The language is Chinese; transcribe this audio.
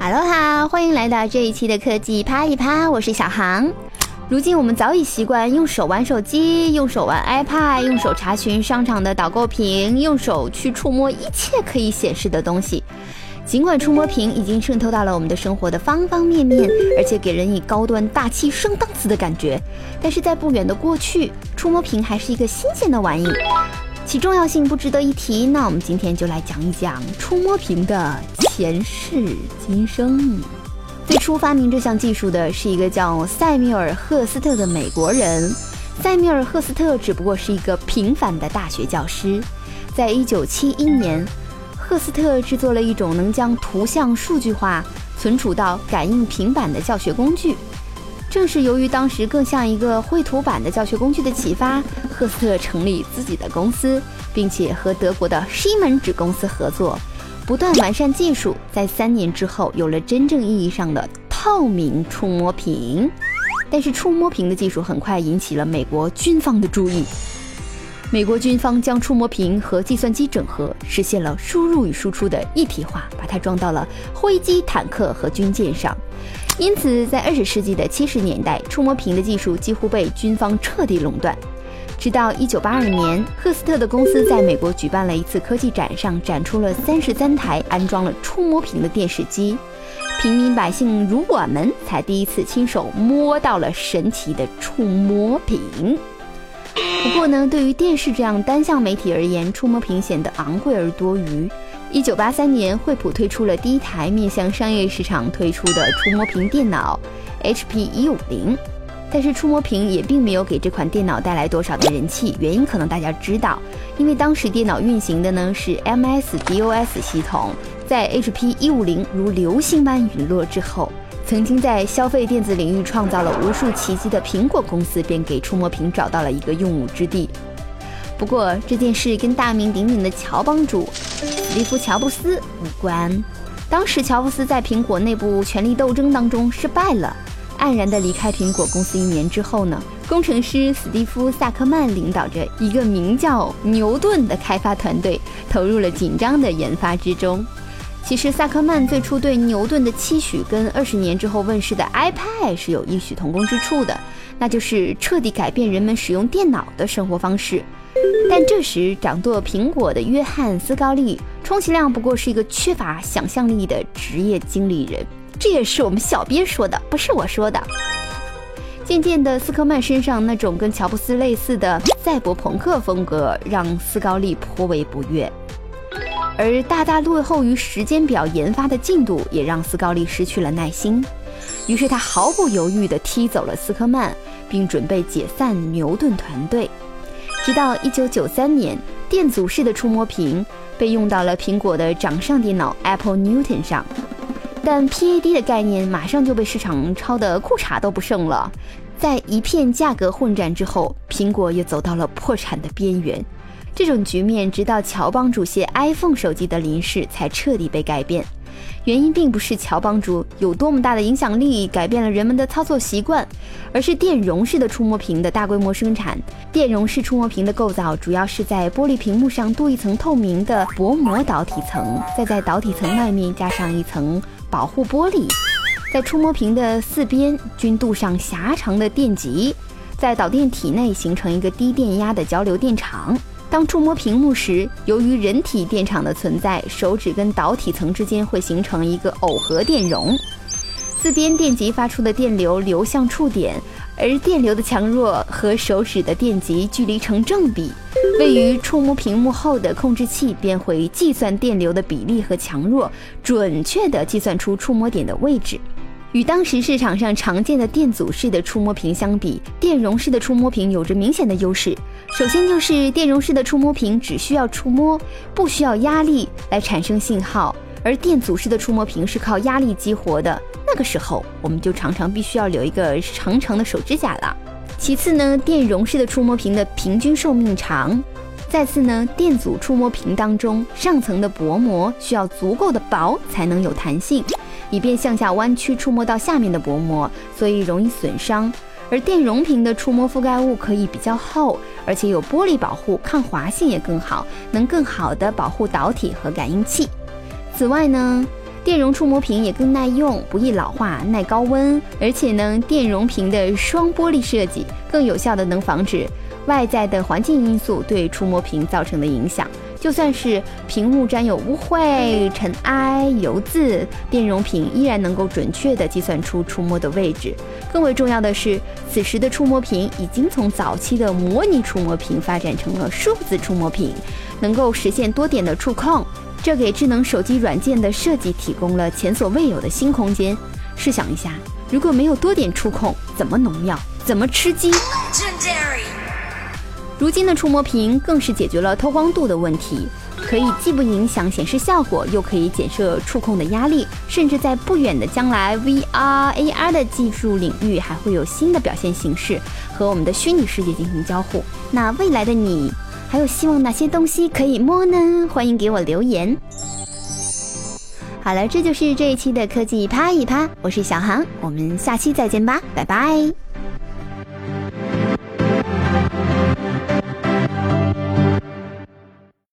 哈喽哈，欢迎来到这一期的科技啪一啪，我是小航。如今我们早已习惯用手玩手机，用手玩 iPad，用手查询商场的导购屏，用手去触摸一切可以显示的东西。尽管触摸屏已经渗透到了我们的生活的方方面面，而且给人以高端大气上档次的感觉，但是在不远的过去，触摸屏还是一个新鲜的玩意。其重要性不值得一提，那我们今天就来讲一讲触摸屏的前世今生。最初发明这项技术的是一个叫塞缪尔·赫斯特的美国人。塞缪尔·赫斯特只不过是一个平凡的大学教师。在一九七一年，赫斯特制作了一种能将图像数据化、存储到感应平板的教学工具。正是由于当时更像一个绘图板的教学工具的启发，赫斯特成立自己的公司，并且和德国的西门子公司合作，不断完善技术。在三年之后，有了真正意义上的透明触摸屏。但是，触摸屏的技术很快引起了美国军方的注意。美国军方将触摸屏和计算机整合，实现了输入与输出的一体化，把它装到了飞机、坦克和军舰上。因此，在二十世纪的七十年代，触摸屏的技术几乎被军方彻底垄断。直到一九八二年，赫斯特的公司在美国举办了一次科技展，上展出了三十三台安装了触摸屏的电视机，平民百姓如我们才第一次亲手摸到了神奇的触摸屏。不过呢，对于电视这样单向媒体而言，触摸屏显得昂贵而多余。一九八三年，惠普推出了第一台面向商业市场推出的触摸屏电脑 HP 一五零，但是触摸屏也并没有给这款电脑带来多少的人气。原因可能大家知道，因为当时电脑运行的呢是 MS DOS 系统，在 HP 一五零如流星般陨落之后。曾经在消费电子领域创造了无数奇迹的苹果公司，便给触摸屏找到了一个用武之地。不过这件事跟大名鼎鼎的乔帮主史蒂夫·乔布斯无关。当时乔布斯在苹果内部权力斗争当中失败了，黯然的离开苹果公司。一年之后呢，工程师史蒂夫·萨克曼领导着一个名叫牛顿的开发团队，投入了紧张的研发之中。其实，萨克曼最初对牛顿的期许跟二十年之后问世的 iPad 是有异曲同工之处的，那就是彻底改变人们使用电脑的生活方式。但这时，掌舵苹果的约翰斯高利，充其量不过是一个缺乏想象力的职业经理人。这也是我们小编说的，不是我说的。渐渐的，斯科曼身上那种跟乔布斯类似的赛博朋克风格，让斯高利颇为不悦。而大大落后于时间表研发的进度，也让斯高利失去了耐心。于是他毫不犹豫地踢走了斯科曼，并准备解散牛顿团队。直到1993年，电阻式的触摸屏被用到了苹果的掌上电脑 Apple Newton 上，但 PAD 的概念马上就被市场抄得裤衩都不剩了。在一片价格混战之后，苹果也走到了破产的边缘。这种局面直到乔帮主携 iPhone 手机的临世才彻底被改变。原因并不是乔帮主有多么大的影响力改变了人们的操作习惯，而是电容式的触摸屏的大规模生产。电容式触摸屏的构造主要是在玻璃屏幕上镀一层透明的薄膜导体层，再在导体层外面加上一层保护玻璃，在触摸屏的四边均镀上狭长的电极，在导电体内形成一个低电压的交流电场。当触摸屏幕时，由于人体电场的存在，手指跟导体层之间会形成一个耦合电容，自边电极发出的电流流向触点，而电流的强弱和手指的电极距离成正比。位于触摸屏幕后的控制器便会计算电流的比例和强弱，准确地计算出触摸点的位置。与当时市场上常见的电阻式的触摸屏相比，电容式的触摸屏有着明显的优势。首先就是电容式的触摸屏只需要触摸，不需要压力来产生信号，而电阻式的触摸屏是靠压力激活的。那个时候，我们就常常必须要留一个长长的手指甲了。其次呢，电容式的触摸屏的平均寿命长。再次呢，电阻触摸屏当中上层的薄膜需要足够的薄才能有弹性。以便向下弯曲触摸到下面的薄膜，所以容易损伤。而电容屏的触摸覆盖物可以比较厚，而且有玻璃保护，抗滑性也更好，能更好的保护导体和感应器。此外呢，电容触摸屏也更耐用，不易老化，耐高温，而且呢，电容屏的双玻璃设计更有效的能防止外在的环境因素对触摸屏造成的影响。就算是屏幕沾有污秽、尘埃、油渍，电容屏依然能够准确地计算出触摸的位置。更为重要的是，此时的触摸屏已经从早期的模拟触摸屏发展成了数字触摸屏，能够实现多点的触控，这给智能手机软件的设计提供了前所未有的新空间。试想一下，如果没有多点触控，怎么农药？怎么吃鸡？如今的触摸屏更是解决了透光度的问题，可以既不影响显示效果，又可以减摄触控的压力，甚至在不远的将来，VR、AR 的技术领域还会有新的表现形式，和我们的虚拟世界进行交互。那未来的你，还有希望哪些东西可以摸呢？欢迎给我留言。好了，这就是这一期的科技啪一啪，我是小航，我们下期再见吧，拜拜。